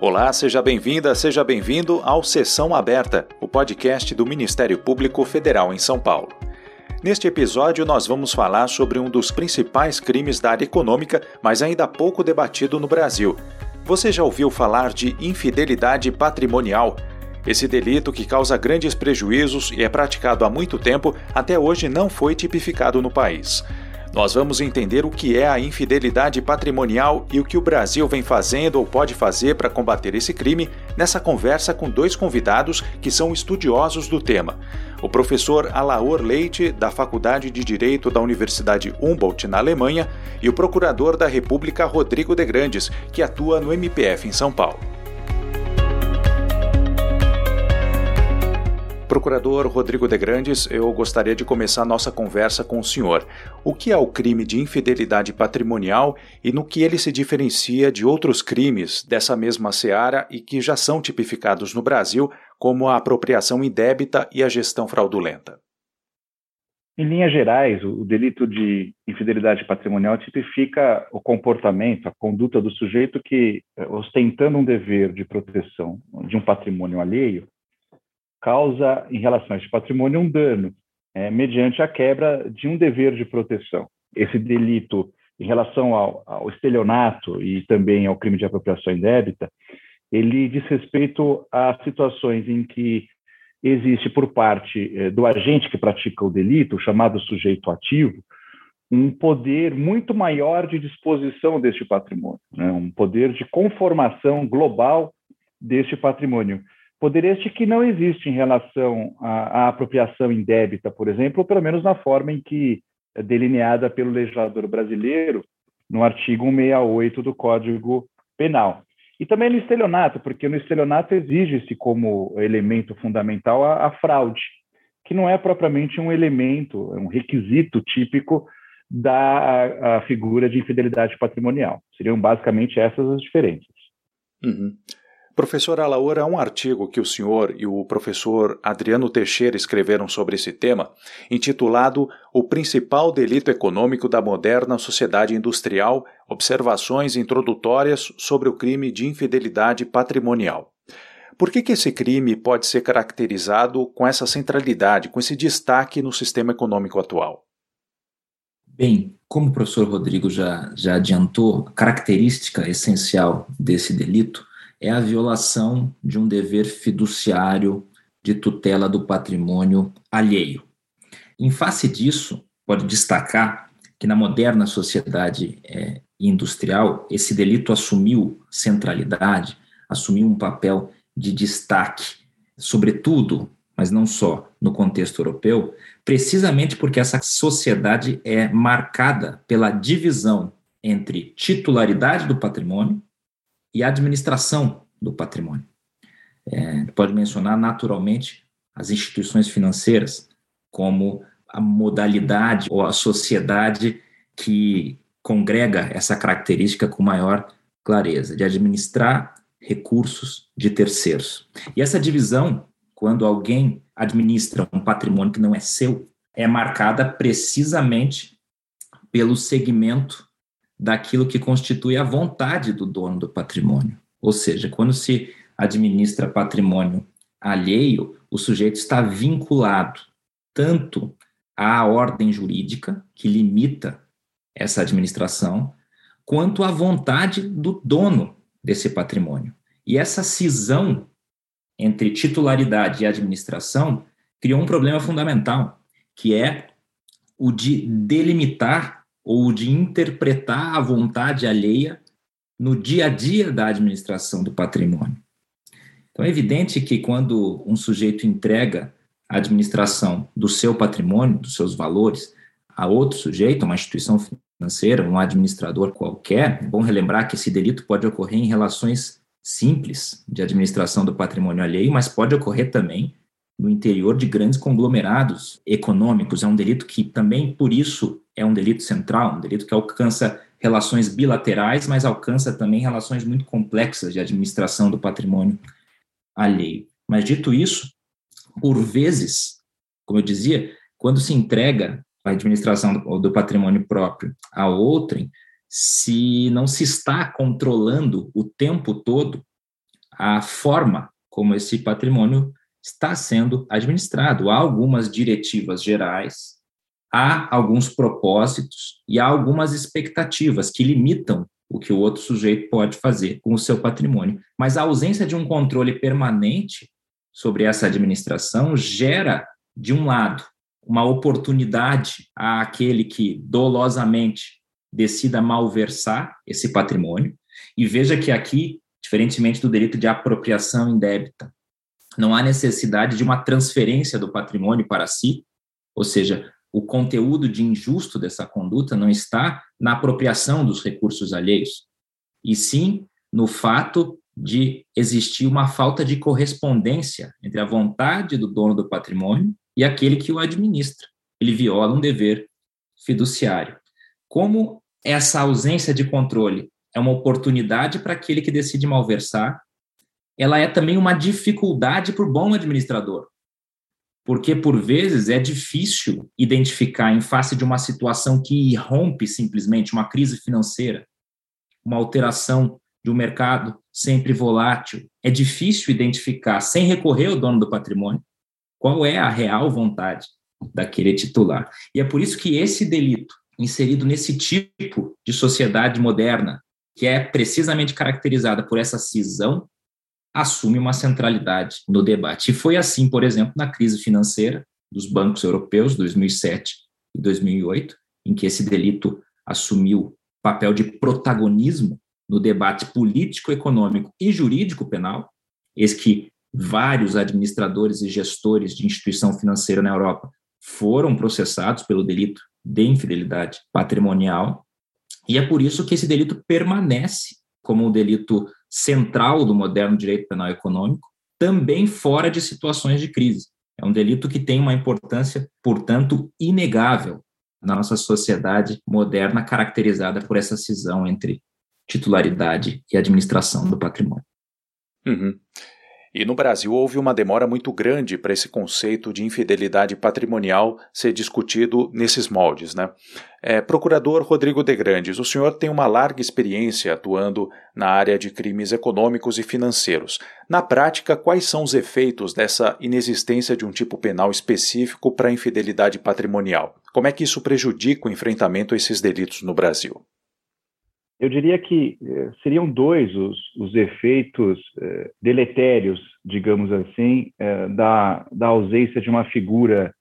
Olá, seja bem-vinda, seja bem-vindo ao Sessão Aberta, o podcast do Ministério Público Federal em São Paulo. Neste episódio, nós vamos falar sobre um dos principais crimes da área econômica, mas ainda pouco debatido no Brasil. Você já ouviu falar de infidelidade patrimonial? Esse delito, que causa grandes prejuízos e é praticado há muito tempo, até hoje não foi tipificado no país. Nós vamos entender o que é a infidelidade patrimonial e o que o Brasil vem fazendo ou pode fazer para combater esse crime nessa conversa com dois convidados que são estudiosos do tema. O professor Alaor Leite, da Faculdade de Direito da Universidade Humboldt, na Alemanha, e o procurador da República Rodrigo de Grandes, que atua no MPF em São Paulo. Procurador Rodrigo de Grandes, eu gostaria de começar nossa conversa com o senhor. O que é o crime de infidelidade patrimonial e no que ele se diferencia de outros crimes dessa mesma seara e que já são tipificados no Brasil, como a apropriação indébita e a gestão fraudulenta? Em linhas gerais, o delito de infidelidade patrimonial tipifica o comportamento, a conduta do sujeito que, eh, ostentando um dever de proteção de um patrimônio alheio, causa, em relação a esse patrimônio, um dano, é, mediante a quebra de um dever de proteção. Esse delito, em relação ao, ao estelionato e também ao crime de apropriação indébita, ele diz respeito a situações em que existe por parte é, do agente que pratica o delito, o chamado sujeito ativo, um poder muito maior de disposição deste patrimônio, né? um poder de conformação global deste patrimônio, Poder este que não existe em relação à, à apropriação indébita, por exemplo, ou pelo menos na forma em que é delineada pelo legislador brasileiro no artigo 168 do Código Penal. E também no estelionato, porque no estelionato exige-se como elemento fundamental a, a, fraude, que não é propriamente um elemento, é um requisito típico da a, a figura de infidelidade patrimonial. Seriam basicamente essas as diferenças. Uhum. Professor Alaor, há um artigo que o senhor e o professor Adriano Teixeira escreveram sobre esse tema, intitulado O Principal Delito Econômico da Moderna Sociedade Industrial Observações Introdutórias sobre o Crime de Infidelidade Patrimonial. Por que, que esse crime pode ser caracterizado com essa centralidade, com esse destaque no sistema econômico atual? Bem, como o professor Rodrigo já, já adiantou, a característica essencial desse delito é a violação de um dever fiduciário de tutela do patrimônio alheio. Em face disso, pode destacar que na moderna sociedade é, industrial, esse delito assumiu centralidade, assumiu um papel de destaque, sobretudo, mas não só, no contexto europeu, precisamente porque essa sociedade é marcada pela divisão entre titularidade do patrimônio e administração do patrimônio. É, pode mencionar naturalmente as instituições financeiras como a modalidade ou a sociedade que congrega essa característica com maior clareza, de administrar recursos de terceiros. E essa divisão, quando alguém administra um patrimônio que não é seu, é marcada precisamente pelo segmento daquilo que constitui a vontade do dono do patrimônio. Ou seja, quando se administra patrimônio alheio, o sujeito está vinculado tanto à ordem jurídica, que limita essa administração, quanto à vontade do dono desse patrimônio. E essa cisão entre titularidade e administração criou um problema fundamental, que é o de delimitar ou de interpretar a vontade alheia no dia a dia da administração do patrimônio. Então é evidente que quando um sujeito entrega a administração do seu patrimônio, dos seus valores, a outro sujeito, uma instituição financeira, um administrador qualquer, é bom relembrar que esse delito pode ocorrer em relações simples de administração do patrimônio alheio, mas pode ocorrer também no interior de grandes conglomerados econômicos. É um delito que também, por isso, é um delito central, um delito que alcança relações bilaterais, mas alcança também relações muito complexas de administração do patrimônio alheio. Mas dito isso, por vezes, como eu dizia, quando se entrega a administração do, patrimônio próprio a outrem, se não se está controlando o tempo todo a forma como esse patrimônio está sendo administrado. Há algumas diretivas gerais, há alguns propósitos e há algumas expectativas que limitam o que o outro sujeito pode fazer com o seu patrimônio. Mas a ausência de um controle permanente sobre essa administração gera, de um lado, uma oportunidade àquele que dolosamente decida malversar esse patrimônio. E veja que aqui, diferentemente do delito de apropriação indébita, não há necessidade de uma transferência do patrimônio para si, ou seja, o conteúdo de injusto dessa conduta não está na apropriação dos recursos alheios, e sim no fato de existir uma falta de correspondência entre a vontade do dono do patrimônio e aquele que o administra. Ele viola um dever fiduciário. Como essa ausência de controle é uma oportunidade para aquele que decide malversar, ela é também uma dificuldade para o bom administrador, porque por vezes é difícil identificar em face de uma situação que irrompe simplesmente uma crise financeira, uma alteração de um mercado sempre volátil, é difícil identificar sem recorrer ao dono do patrimônio qual é a real vontade daquele titular. E é por isso que esse delito inserido nesse tipo de sociedade moderna, que é precisamente caracterizada por essa cisão assume uma centralidade no debate. E foi assim, por exemplo, na crise financeira dos bancos europeus, 2007 e 2008, em que esse delito assumiu papel de protagonismo no debate político, econômico e jurídico penal, eis que vários administradores e gestores de instituição financeira na Europa foram processados pelo delito de infidelidade patrimonial, e é por isso que esse delito permanece como um delito central do moderno direito penal econômico, também fora de situações de crise. É um delito que tem uma importância, portanto, inegável na nossa sociedade moderna, caracterizada por essa cisão entre titularidade e administração do patrimônio. Uhum. E no Brasil houve uma demora muito grande para esse conceito de infidelidade patrimonial ser discutido nesses moldes. Né? É, Procurador Rodrigo de Grandes, o senhor tem uma larga experiência atuando na área de crimes econômicos e financeiros. Na prática, quais são os efeitos dessa inexistência de um tipo penal específico para infidelidade patrimonial? Como é que isso prejudica o enfrentamento a esses delitos no Brasil? Eu diria que eh, seriam dois os, os efeitos eh, deletérios, digamos assim, eh, da, da ausência de uma figura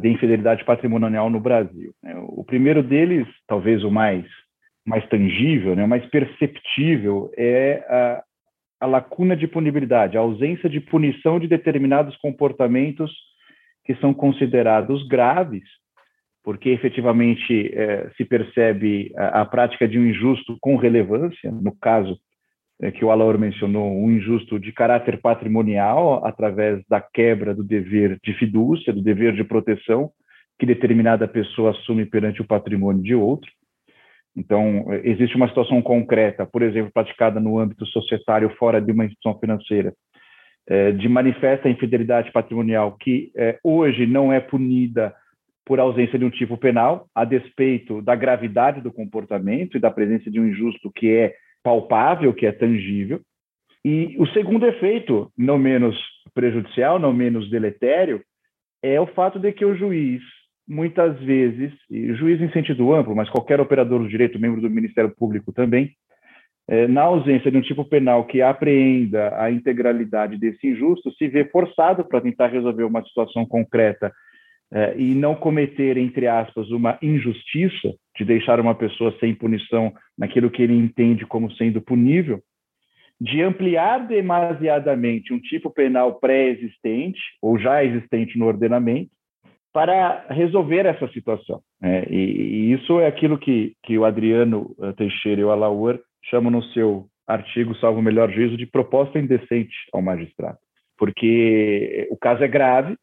de infidelidade patrimonial no Brasil. Né? O primeiro deles, talvez o mais, mais tangível, né, o mais perceptível, é a, a lacuna de punibilidade, a ausência de punição de determinados comportamentos que são considerados graves porque efetivamente é, se percebe a, a, prática de um injusto com relevância, no caso é, que o Alaor mencionou, um injusto de caráter patrimonial, através da quebra do dever de fidúcia, do dever de proteção que determinada pessoa assume perante o patrimônio de outro. Então, existe uma situação concreta, por exemplo, praticada no âmbito societário fora de uma instituição financeira, é, de manifesta infidelidade patrimonial que hoje não é punida por ausência de um tipo penal, a despeito da gravidade do comportamento e da presença de um injusto que é palpável, que é tangível. E o segundo efeito, não menos prejudicial, não menos deletério, é o fato de que o juiz, muitas vezes, e juiz em sentido amplo, mas qualquer operador do direito, membro do Ministério Público também, é, na ausência de um tipo penal que apreenda a integralidade desse injusto, se vê forçado para tentar resolver uma situação concreta é, e não cometer, entre aspas, uma injustiça de deixar uma pessoa sem punição naquilo que ele entende como sendo punível, de ampliar demasiadamente um tipo penal pré-existente ou já existente no ordenamento para resolver essa situação. É, e, e, isso é aquilo que, que o Adriano eh, Teixeira e o Alaor chamam no seu artigo, salvo o melhor juízo, de proposta indecente ao magistrado. Porque o caso é grave,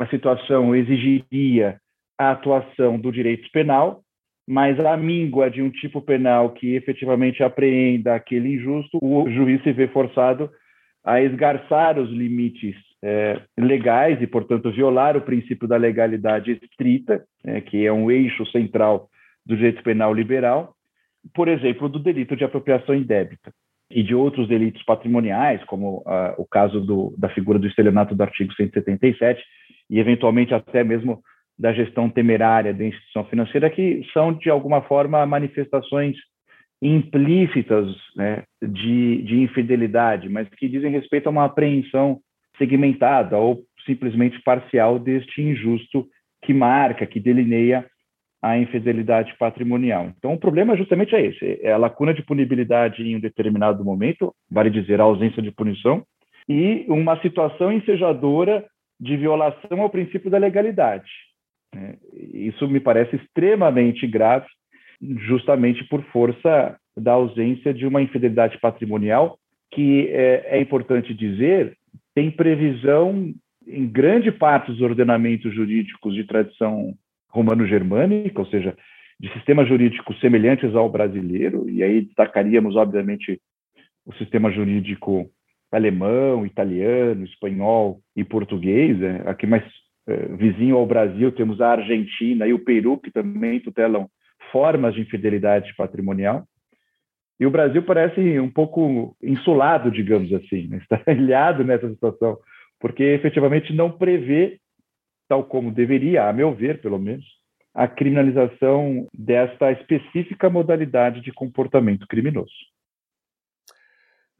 a situação exigiria a atuação do direito penal, mas a míngua de um tipo penal que efetivamente apreenda aquele injusto, o juiz se vê forçado a esgarçar os limites é, legais e, portanto, violar o princípio da legalidade estrita, é, que é um eixo central do direito penal liberal, por exemplo, do delito de apropriação indébita. e de outros delitos patrimoniais, como uh, o caso do, da figura do estelionato do artigo 177, e eventualmente até mesmo da gestão temerária da instituição financeira, que são, de alguma forma, manifestações implícitas né, de, de infidelidade, mas que dizem respeito a uma apreensão segmentada ou simplesmente parcial deste injusto que marca, que delineia a infidelidade patrimonial. Então, o problema justamente é esse: é a lacuna de punibilidade em um determinado momento, vale dizer, a ausência de punição, e uma situação ensejadora de violação ao princípio da legalidade. Né? Isso me parece extremamente grave, justamente por força da ausência de uma infidelidade patrimonial, que é, é importante dizer, tem previsão em grande parte dos ordenamentos jurídicos de tradição romano-germânica, ou seja, de sistemas jurídicos semelhantes ao brasileiro, e aí destacaríamos, obviamente, o sistema jurídico alemão, italiano, espanhol e português. Né? Aqui mais é, vizinho ao Brasil temos a Argentina e o Peru, que também tutelam formas de infidelidade patrimonial. E o Brasil parece um pouco insulado, digamos assim, né? está ilhado nessa situação, porque efetivamente não prevê tal como deveria, a meu ver, pelo menos, a criminalização desta específica modalidade de comportamento criminoso.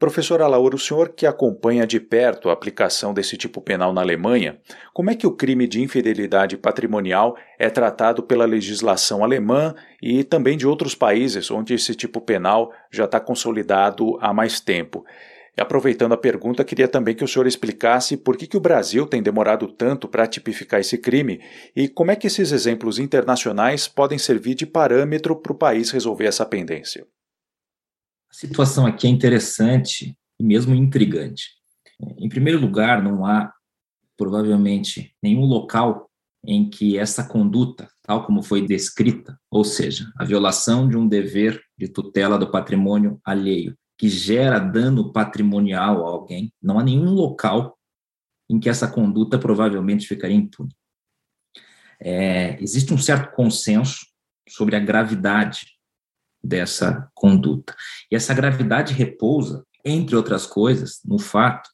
Professor Alauro, o senhor que acompanha de perto a aplicação desse tipo penal na Alemanha, como é que o crime de infidelidade patrimonial é tratado pela legislação alemã e também de outros países onde esse tipo penal já está consolidado há mais tempo? E aproveitando a pergunta, queria também que o senhor explicasse por que, que o Brasil tem demorado tanto para tipificar esse crime e como é que esses exemplos internacionais podem servir de parâmetro para o país resolver essa pendência. A situação aqui é interessante e mesmo intrigante. Em primeiro lugar, não há provavelmente nenhum local em que essa conduta, tal como foi descrita, ou seja, a violação de um dever de tutela do patrimônio alheio, que gera dano patrimonial a alguém, não há nenhum local em que essa conduta provavelmente ficaria impune. É, existe um certo consenso sobre a gravidade dessa conduta. E essa gravidade repousa, entre outras coisas, no fato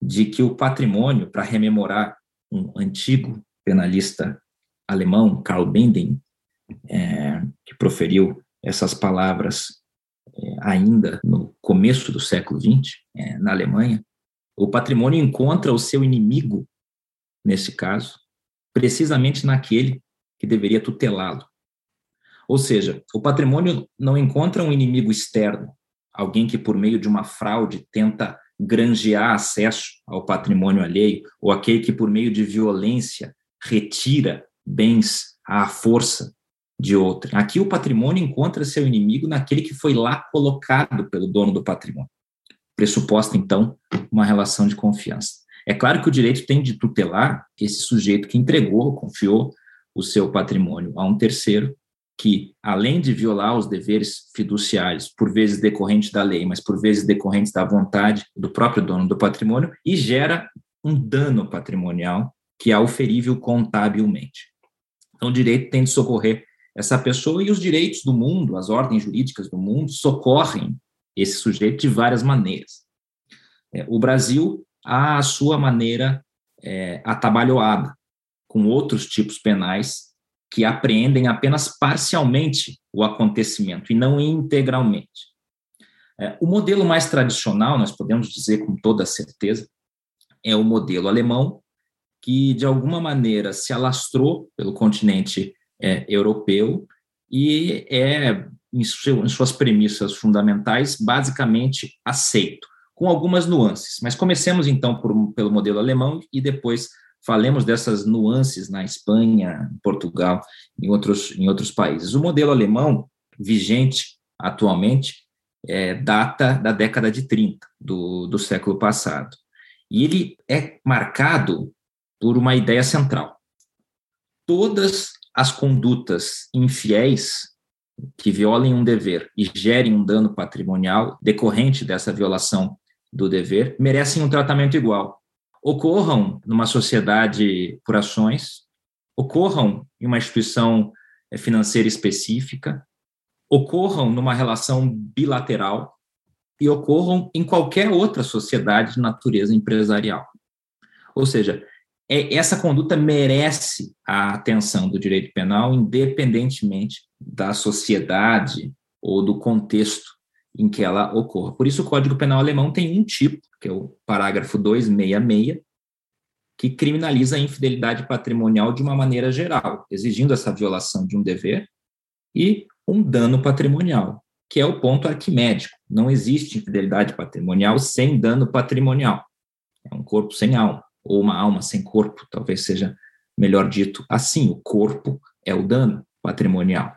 de que o patrimônio, para rememorar um antigo penalista alemão, Karl Binding, é, que proferiu essas palavras é, ainda no começo do século XX, é, na Alemanha, o patrimônio encontra o seu inimigo, nesse caso, precisamente naquele que deveria tutelá-lo. Ou seja, o patrimônio não encontra um inimigo externo, alguém que, por meio de uma fraude, tenta granjear acesso ao patrimônio alheio, ou aquele que, por meio de violência, retira bens à força de outra. Aqui o patrimônio encontra seu inimigo naquele que foi lá colocado pelo dono do patrimônio. Pressuposta, então, uma relação de confiança. É claro que o direito tem de tutelar esse sujeito que entregou, confiou o seu patrimônio a um terceiro, que, além de violar os deveres fiduciários, por vezes decorrentes da lei, mas por vezes decorrentes da vontade do próprio dono do patrimônio, e gera um dano patrimonial que é auferível contabilmente. Então, o direito tem de socorrer essa pessoa e os direitos do mundo, as ordens jurídicas do mundo, socorrem esse sujeito de várias maneiras. É, o Brasil, a sua maneira é, atabalhoada, com outros tipos penais que apreendem apenas parcialmente o acontecimento e não integralmente. É, o modelo mais tradicional, nós podemos dizer com toda certeza, é o modelo alemão, que de alguma maneira se alastrou pelo continente é, europeu e é, em, seu, em suas premissas fundamentais, basicamente aceito, com algumas nuances. Mas comecemos então por, pelo modelo alemão e depois falemos dessas nuances na Espanha, Portugal, em outros, em outros países. O modelo alemão, vigente atualmente, é, data da década de 30 do, do século passado. E ele é marcado por uma ideia central. Todas as condutas infiéis que violem um dever e gerem um dano patrimonial decorrente dessa violação do dever merecem um tratamento igual. Ocorram numa sociedade por ações, ocorram em uma instituição eh, financeira específica, ocorram numa relação bilateral, e ocorram em qualquer outra sociedade de natureza empresarial. Ou seja, é, essa conduta merece a atenção do direito penal, independentemente da sociedade ou do contexto em que ela ocorra. Por isso, o Código Penal alemão tem um tipo, que é o parágrafo 266, que criminaliza a infidelidade patrimonial de uma maneira geral, exigindo essa violação de um dever e um dano patrimonial, que é o ponto arquimédico. Não existe infidelidade patrimonial sem dano patrimonial. É um corpo sem alma, ou uma alma sem corpo, talvez seja melhor dito assim: o corpo é o dano patrimonial.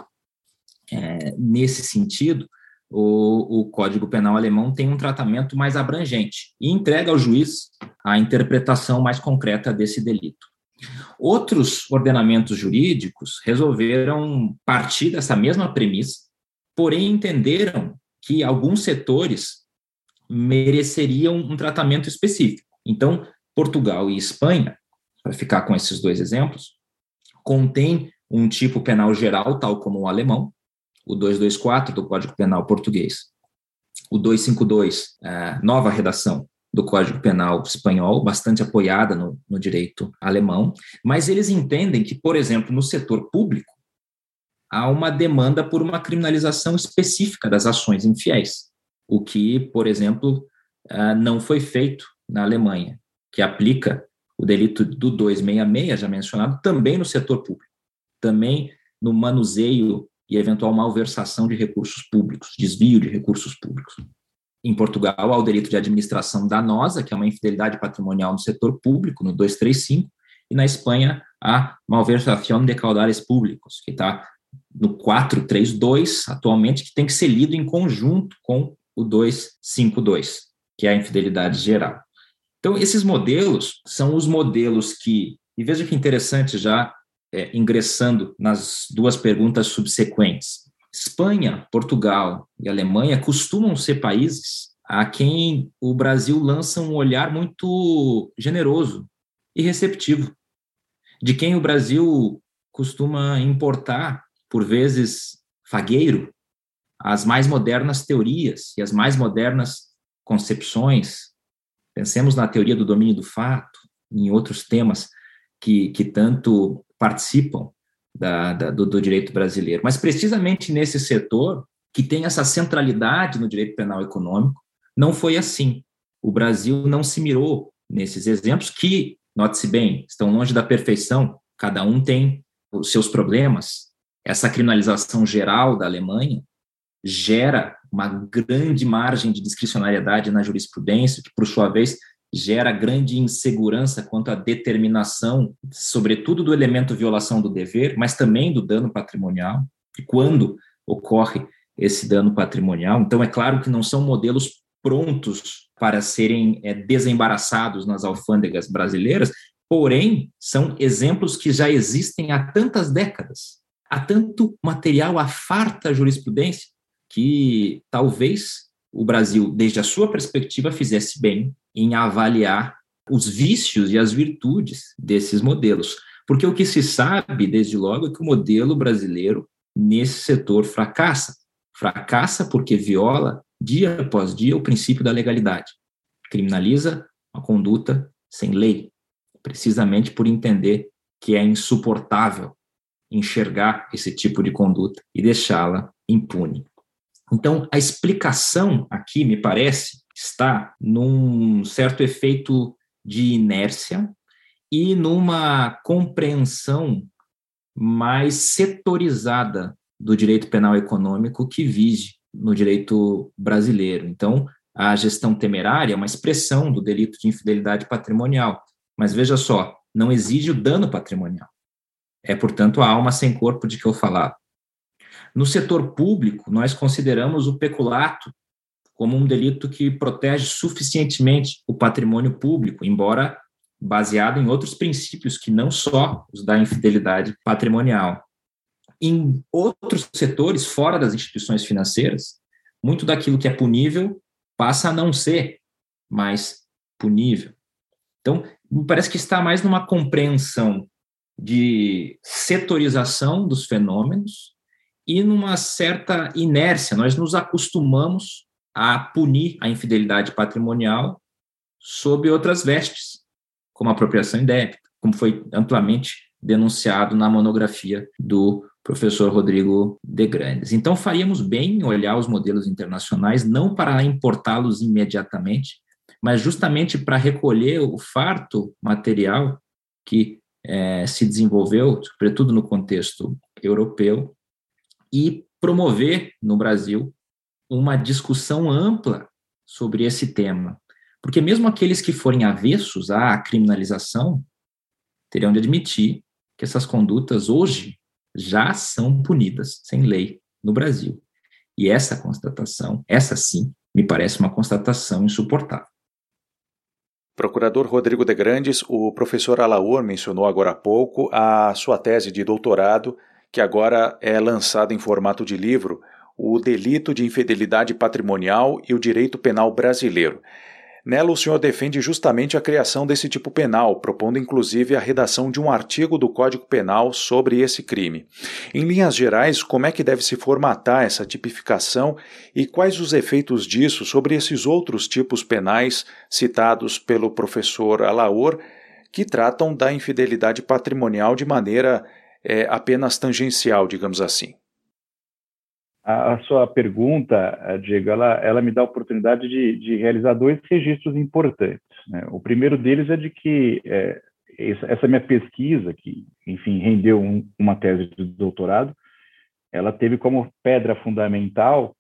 É, nesse sentido, o, o, Código Penal alemão tem um tratamento mais abrangente e entrega ao juiz a interpretação mais concreta desse delito. Outros ordenamentos jurídicos resolveram partir dessa mesma premissa, porém entenderam que alguns setores mereceriam um tratamento específico. Então, Portugal e Espanha, para ficar com esses dois exemplos, contém um tipo penal geral, tal como o alemão, o 224 do Código Penal português, o 252, é, nova redação do Código Penal espanhol, bastante apoiada no, no direito alemão, mas eles entendem que, por exemplo, no setor público, há uma demanda por uma criminalização específica das ações infiéis, o que, por exemplo, é, não foi feito na Alemanha, que aplica o delito do 266, já mencionado, também no setor público, também no manuseio e eventual malversação de recursos públicos, desvio de recursos públicos. Em Portugal, há o delito de administração danosa, que é uma infidelidade patrimonial no setor público, no 235, e na Espanha, a malversação de caudales públicos, que está no 432 atualmente, que tem que ser lido em conjunto com o 252, que é a infidelidade geral. Então, esses modelos são os modelos que, e veja que interessante já é, ingressando nas duas perguntas subsequentes. Espanha, Portugal e Alemanha costumam ser países a quem o Brasil lança um olhar muito generoso e receptivo, de quem o Brasil costuma importar, por vezes fagueiro, as mais modernas teorias e as mais modernas concepções. Pensemos na teoria do domínio do fato, em outros temas que, que tanto participam da, da, do, do direito brasileiro. Mas precisamente nesse setor, que tem essa centralidade no direito penal econômico, não foi assim. O Brasil não se mirou nesses exemplos, que, note-se bem, estão longe da perfeição, cada um tem os seus problemas. Essa criminalização geral da Alemanha gera uma grande margem de discricionariedade na jurisprudência, que, por sua vez, gera grande insegurança quanto à determinação, sobretudo do elemento violação do dever, mas também do dano patrimonial, e quando ocorre esse dano patrimonial. Então, é claro que não são modelos prontos para serem é, desembaraçados nas alfândegas brasileiras, porém, são exemplos que já existem há tantas décadas, há tanto material, há farta jurisprudência, que talvez o Brasil, desde a sua perspectiva, fizesse bem em avaliar os vícios e as virtudes desses modelos. Porque o que se sabe, desde logo, é que o modelo brasileiro nesse setor fracassa. Fracassa porque viola, dia após dia, o princípio da legalidade. Criminaliza a conduta sem lei, precisamente por entender que é insuportável enxergar esse tipo de conduta e deixá-la impune. Então, a explicação aqui, me parece, está num certo efeito de inércia e numa compreensão mais setorizada do direito penal econômico que vige no direito brasileiro. Então, a gestão temerária é uma expressão do delito de infidelidade patrimonial, mas veja só, não exige o dano patrimonial. É, portanto, a alma sem corpo de que eu falava. No setor público, nós consideramos o peculato como um delito que protege suficientemente o patrimônio público, embora baseado em outros princípios que não só os da infidelidade patrimonial. Em outros setores, fora das instituições financeiras, muito daquilo que é punível passa a não ser mais punível. Então, me parece que está mais numa compreensão de setorização dos fenômenos e numa certa inércia. Nós nos acostumamos a punir a infidelidade patrimonial sob outras vestes, como apropriação indébita, como foi amplamente denunciado na monografia do professor Rodrigo de Grandes. Então, faríamos bem em olhar os modelos internacionais, não para importá-los imediatamente, mas justamente para recolher o farto material que é, se desenvolveu, sobretudo no contexto europeu, e promover no Brasil uma discussão ampla sobre esse tema. Porque mesmo aqueles que forem avessos à criminalização terão de admitir que essas condutas hoje já são punidas sem lei no Brasil. E essa constatação, essa sim, me parece uma constatação insuportável. Procurador Rodrigo de Grandes, o professor Alaor mencionou agora há pouco a sua tese de doutorado, que agora é lançada em formato de livro, O Delito de Infidelidade Patrimonial e o Direito Penal Brasileiro. Nela, o senhor defende justamente a criação desse tipo penal, propondo inclusive a redação de um artigo do Código Penal sobre esse crime. Em linhas gerais, como é que deve se formatar essa tipificação e quais os efeitos disso sobre esses outros tipos penais citados pelo professor Alaor, que tratam da infidelidade patrimonial de maneira é, apenas tangencial, digamos assim? A, sua pergunta, eh, Diego, ela, ela me dá a oportunidade de, de realizar dois registros importantes. Né? O primeiro deles é de que é, essa minha pesquisa, que, enfim, rendeu um, uma tese de doutorado, ela teve como pedra fundamental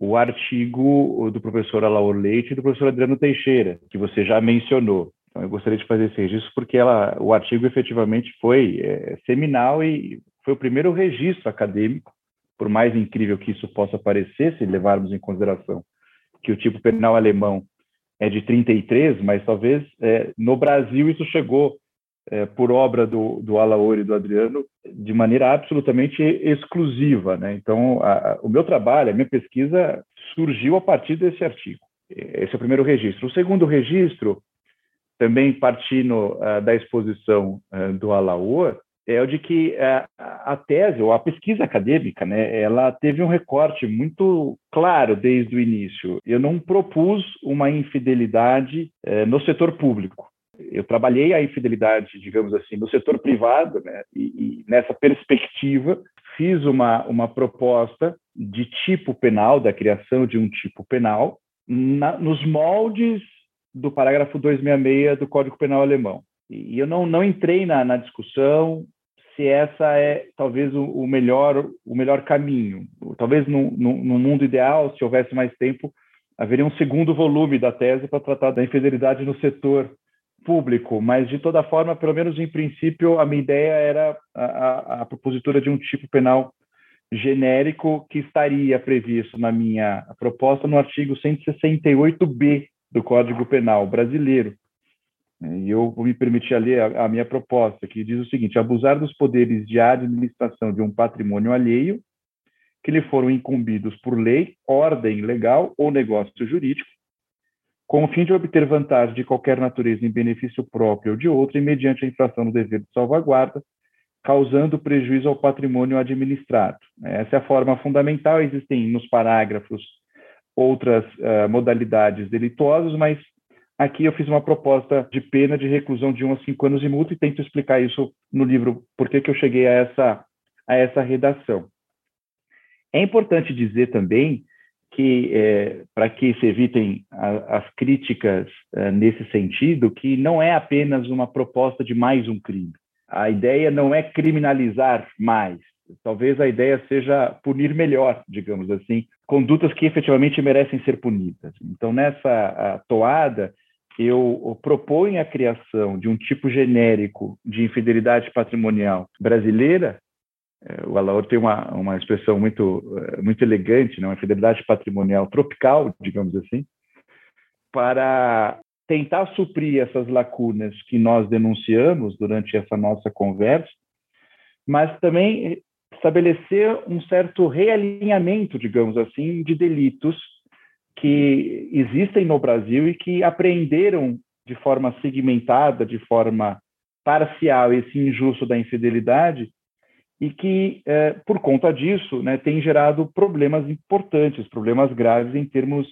o artigo do professor Alaor Leite e do professor Adriano Teixeira, que você já mencionou. Então, eu gostaria de fazer esse registro porque ela, o artigo efetivamente foi é, seminal e foi o primeiro registro acadêmico por mais incrível que isso possa parecer, se levarmos em consideração que o tipo penal alemão é de 33, mas talvez é, no Brasil isso chegou é, por obra do, do Alaor e do Adriano de maneira absolutamente exclusiva. Né? Então, a, a, o meu trabalho, a minha pesquisa surgiu a partir desse artigo. Esse é o primeiro registro. O segundo registro, também partindo uh, da exposição uh, do Alaor, é o de que é, a tese ou a pesquisa acadêmica, né, ela teve um recorte muito claro desde o início. Eu não propus uma infidelidade é, no setor público. Eu trabalhei a infidelidade, digamos assim, no setor privado, né, e, e nessa perspectiva fiz uma, uma proposta de tipo penal, da criação de um tipo penal, na, nos moldes do parágrafo 266 do Código Penal Alemão. E eu não, não entrei na, na discussão se essa é talvez o, o, melhor o melhor caminho. Talvez no, no, no, mundo ideal, se houvesse mais tempo, haveria um segundo volume da tese para tratar da infidelidade no setor público, mas de toda forma, pelo menos em princípio, a minha ideia era a, a, a propositura de um tipo penal genérico que estaria previsto na minha proposta no artigo 168b do Código Penal brasileiro, e eu vou me permitir ler a, a minha proposta, que diz o seguinte: abusar dos poderes de administração de um patrimônio alheio que lhe foram incumbidos por lei, ordem legal ou negócio jurídico, com o fim de obter vantagem de qualquer natureza em benefício próprio ou de outro, e mediante a infração do dever de salvaguarda, causando prejuízo ao patrimônio administrado. Essa é a forma fundamental. Existem nos parágrafos outras uh, modalidades delituosas, mas Aqui eu fiz uma proposta de pena de reclusão de 1 a 5 anos de multa e tento explicar isso no livro, por que, que eu cheguei a essa, a essa redação. É importante dizer também que, é, para que se evitem a, as críticas é, nesse sentido, que não é apenas uma proposta de mais um crime. A ideia não é criminalizar mais. Talvez a ideia seja punir melhor, digamos assim, condutas que efetivamente merecem ser punidas. Então, nessa toada, eu proponho a criação de um tipo genérico de infidelidade patrimonial brasileira, é, o Alaor tem uma, uma expressão muito, é, muito elegante, né? uma infidelidade patrimonial tropical, digamos assim, para tentar suprir essas lacunas que nós denunciamos durante essa nossa conversa, mas também estabelecer um certo realinhamento, digamos assim, de delitos que existem no Brasil e que apreenderam de forma segmentada, de forma parcial esse injusto da infidelidade e que, é, por conta disso, né, tem gerado problemas importantes, problemas graves em termos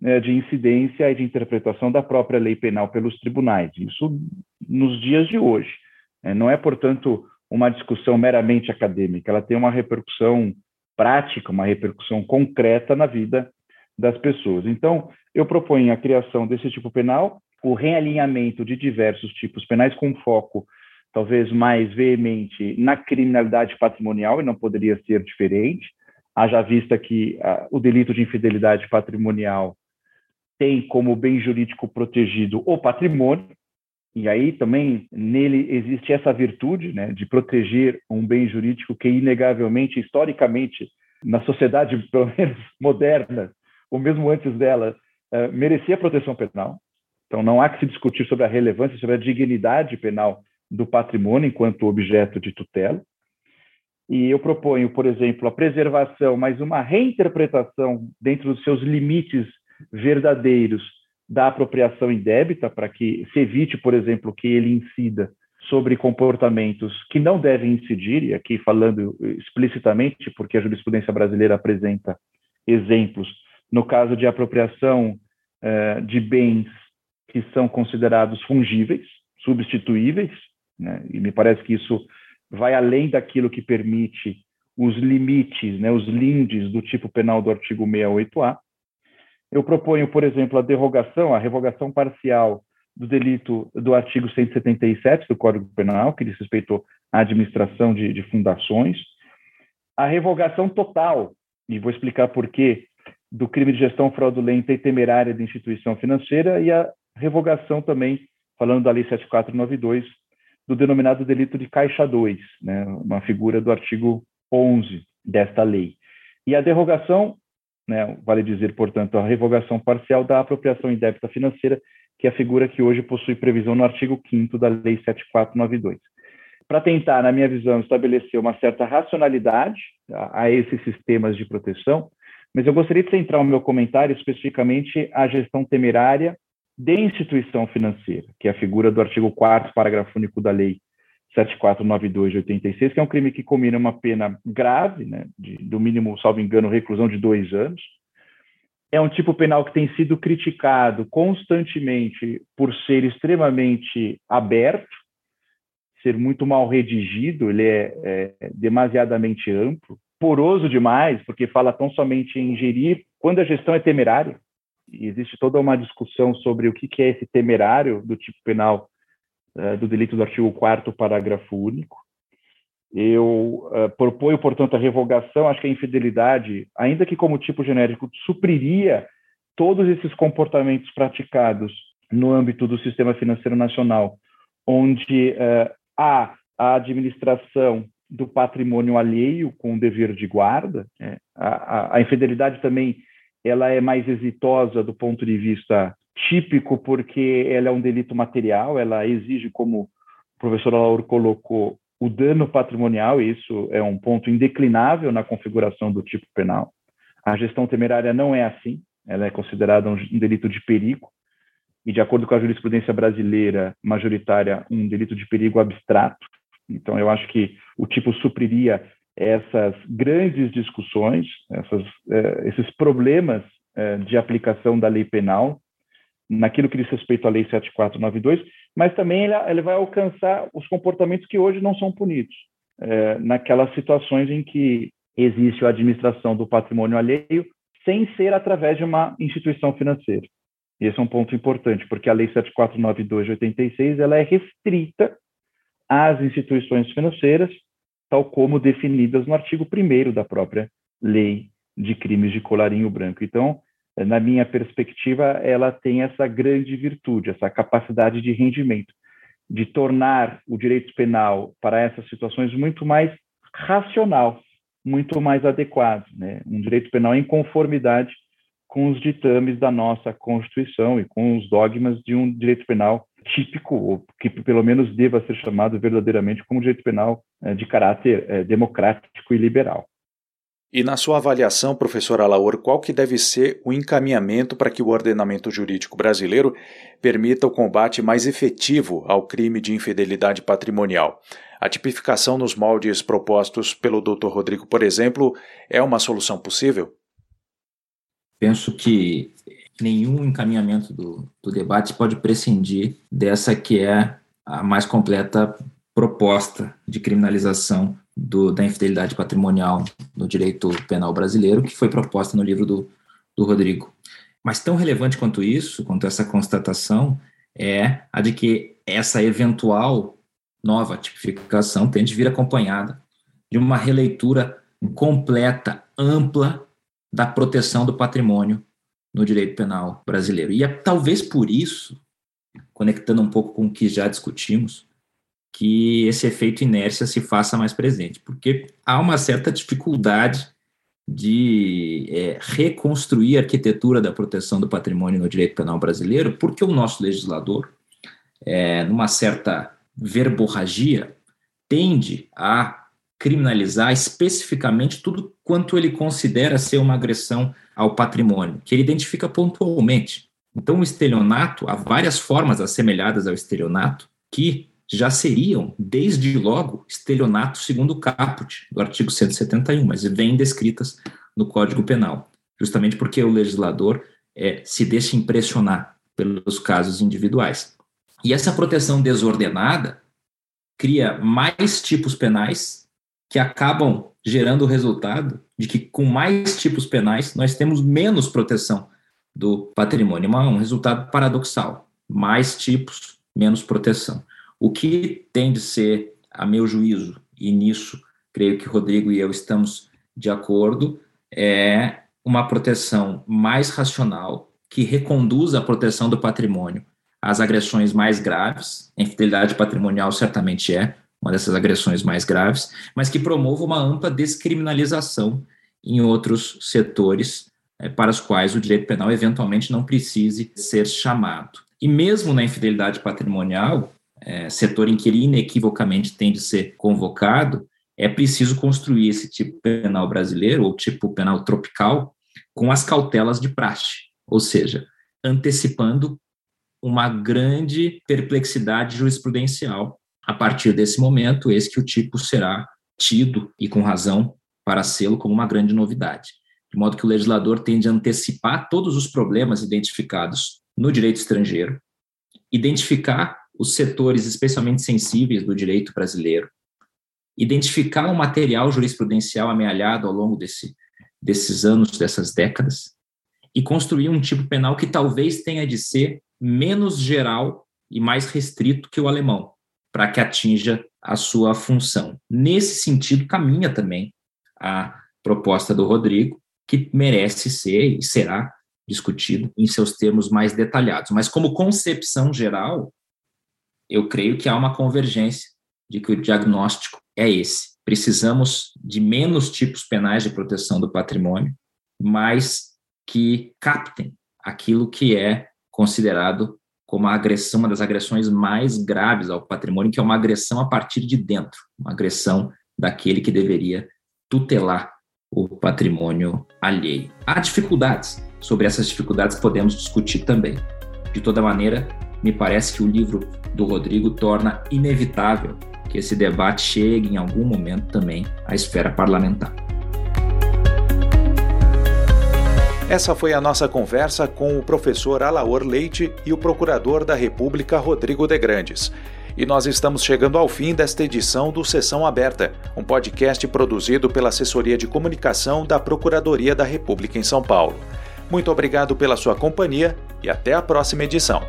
né, de incidência e de interpretação da própria lei penal pelos tribunais. Isso nos dias de hoje. Né. Não é, portanto, uma discussão meramente acadêmica, ela tem uma repercussão prática, uma repercussão concreta na vida das pessoas. Então, eu proponho a criação desse tipo penal, o realinhamento de diversos tipos penais com foco talvez mais veemente na criminalidade patrimonial, e não poderia ser diferente, haja vista que uh, o delito de infidelidade patrimonial tem como bem jurídico protegido o patrimônio, e aí também nele existe essa virtude né, de proteger um bem jurídico que, inegavelmente, historicamente, na sociedade, pelo menos moderna, ou mesmo antes dela, uh, merecia proteção penal. Então, não há que se discutir sobre a relevância, sobre a dignidade penal do patrimônio enquanto objeto de tutela. E eu proponho, por exemplo, a preservação, mas uma reinterpretação dentro dos seus limites verdadeiros da apropriação indébita, para que se evite, por exemplo, que ele incida sobre comportamentos que não devem incidir, e aqui falando explicitamente, porque a jurisprudência brasileira apresenta exemplos, no caso de apropriação eh, de bens que são considerados fungíveis, substituíveis, né? E me parece que isso vai além daquilo que permite os limites, né, os lindes do tipo penal do artigo 68A. Eu proponho, por exemplo, a derrogação, a revogação parcial do delito do artigo 177 do Código Penal, que diz respeito à administração de, de fundações, a revogação total, e vou explicar por quê, do crime de gestão fraudulenta e temerária de instituição financeira, e a revogação também, falando da Lei 7492, do denominado delito de caixa 2, né, uma figura do artigo 11 desta lei. E a derrogação, né, vale dizer, portanto, a revogação parcial da apropriação indébita financeira, que é a figura que hoje possui previsão no artigo 5 da Lei 7492. Para tentar, na minha visão, estabelecer uma certa racionalidade a, a esses sistemas de proteção, mas eu gostaria de centrar o meu comentário especificamente à gestão temerária de instituição financeira, que é a figura do artigo 4 parágrafo único da Lei 7492 de 86, que é um crime que combina uma pena grave, né, de, do mínimo, salvo engano, reclusão de dois anos. É um tipo penal que tem sido criticado constantemente por ser extremamente aberto, ser muito mal redigido, ele é, é demasiadamente amplo, poroso demais, porque fala tão somente em gerir quando a gestão é temerária existe toda uma discussão sobre o que, é esse temerário do tipo penal uh, do delito do artigo 4 parágrafo único. Eu uh, proponho, portanto, a revogação, acho que a infidelidade, ainda que como tipo genérico, supriria todos esses comportamentos praticados no âmbito do sistema financeiro nacional, onde uh, há a administração do patrimônio alheio com dever de guarda, né? a, a, a infidelidade também ela é mais exitosa do ponto de vista típico, porque ela é um delito material, ela exige, como o professor Lauro colocou, o dano patrimonial, e isso é um ponto indeclinável na configuração do tipo penal. A gestão temerária não é assim, ela é considerada um delito de perigo, e de acordo com a jurisprudência brasileira majoritária, um delito de perigo abstrato. Então, eu acho que o tipo supriria essas grandes discussões, essas, eh, esses problemas eh, de aplicação da lei penal, naquilo que diz respeito à Lei 7492, mas também ele, ele vai alcançar os comportamentos que hoje não são punidos, eh, naquelas situações em que existe a administração do patrimônio alheio sem ser através de uma instituição financeira. Esse é um ponto importante, porque a Lei 7492 de 86 ela é restrita às instituições financeiras tal como definidas no artigo 1 da própria Lei de Crimes de Colarinho Branco. Então, na minha perspectiva, ela tem essa grande virtude, essa capacidade de rendimento, de tornar o direito penal para essas situações muito mais racional, muito mais adequado, né? um direito penal em conformidade com os ditames da nossa Constituição e com os dogmas de um direito penal típico, ou que pelo menos deva ser chamado verdadeiramente como direito penal eh, de caráter eh, democrático e liberal. E na sua avaliação, professor Alaor, qual que deve ser o encaminhamento para que o ordenamento jurídico brasileiro permita o combate mais efetivo ao crime de infidelidade patrimonial? A tipificação nos moldes propostos pelo Dr. Rodrigo, por exemplo, é uma solução possível? Penso que nenhum encaminhamento do, do debate pode prescindir dessa que é a mais completa proposta de criminalização do, da infidelidade patrimonial no direito penal brasileiro, que foi proposta no livro do, do Rodrigo. Mas tão relevante quanto isso, quanto essa constatação, é a de que essa eventual nova tipificação tem de vir acompanhada de uma releitura completa, ampla, da proteção do patrimônio no direito penal brasileiro. E é talvez por isso, conectando um pouco com o que já discutimos, que esse efeito inércia se faça mais presente, porque há uma certa dificuldade de é, reconstruir a arquitetura da proteção do patrimônio no direito penal brasileiro, porque o nosso legislador, é, numa certa verborragia, tende a criminalizar especificamente tudo quanto ele considera ser uma agressão ao patrimônio, que ele identifica pontualmente. Então, o estelionato, há várias formas assemelhadas ao estelionato que já seriam, desde logo, estelionato segundo o caput do artigo 171, mas vêm descritas no Código Penal, justamente porque o legislador é, se deixa impressionar pelos casos individuais. E essa proteção desordenada cria mais tipos penais que acabam gerando o resultado de que, com mais tipos penais, nós temos menos proteção do patrimônio. É um resultado paradoxal. Mais tipos, menos proteção. O que tem de ser, a meu juízo, e nisso creio que Rodrigo e eu estamos de acordo, é uma proteção mais racional que reconduza a proteção do patrimônio às agressões mais graves. A infidelidade patrimonial certamente é uma dessas agressões mais graves, mas que promova uma ampla descriminalização em outros setores é, para os quais o direito penal eventualmente não precise ser chamado. E mesmo na infidelidade patrimonial, é, setor em que ele inequivocamente tem de ser convocado, é preciso construir esse tipo penal brasileiro, ou tipo penal tropical, com as cautelas de praxe, ou seja, antecipando uma grande perplexidade jurisprudencial. A partir desse momento, eis que o tipo será tido, e com razão, para sê-lo como uma grande novidade. De modo que o legislador tem de antecipar todos os problemas identificados no direito estrangeiro, identificar os setores especialmente sensíveis do direito brasileiro, identificar um material jurisprudencial amealhado ao longo desse, desses anos, dessas décadas, e construir um tipo penal que talvez tenha de ser menos geral e mais restrito que o alemão, para que atinja a sua função. Nesse sentido, caminha também a proposta do Rodrigo, que merece ser e será discutido em seus termos mais detalhados. Mas, como concepção geral, eu creio que há uma convergência de que o diagnóstico é esse. Precisamos de menos tipos penais de proteção do patrimônio, mas que captem aquilo que é considerado como a agressão, uma das agressões mais graves ao patrimônio, que é uma agressão a partir de dentro, uma agressão daquele que deveria tutelar o patrimônio alheio. Há dificuldades, sobre essas dificuldades podemos discutir também. De toda maneira, me parece que o livro do Rodrigo torna inevitável que esse debate chegue em algum momento também à esfera parlamentar. Essa foi a nossa conversa com o professor Alaor Leite e o procurador da República Rodrigo de Grandes. E nós estamos chegando ao fim desta edição do Sessão Aberta, um podcast produzido pela Assessoria de Comunicação da Procuradoria da República em São Paulo. Muito obrigado pela sua companhia e até a próxima edição.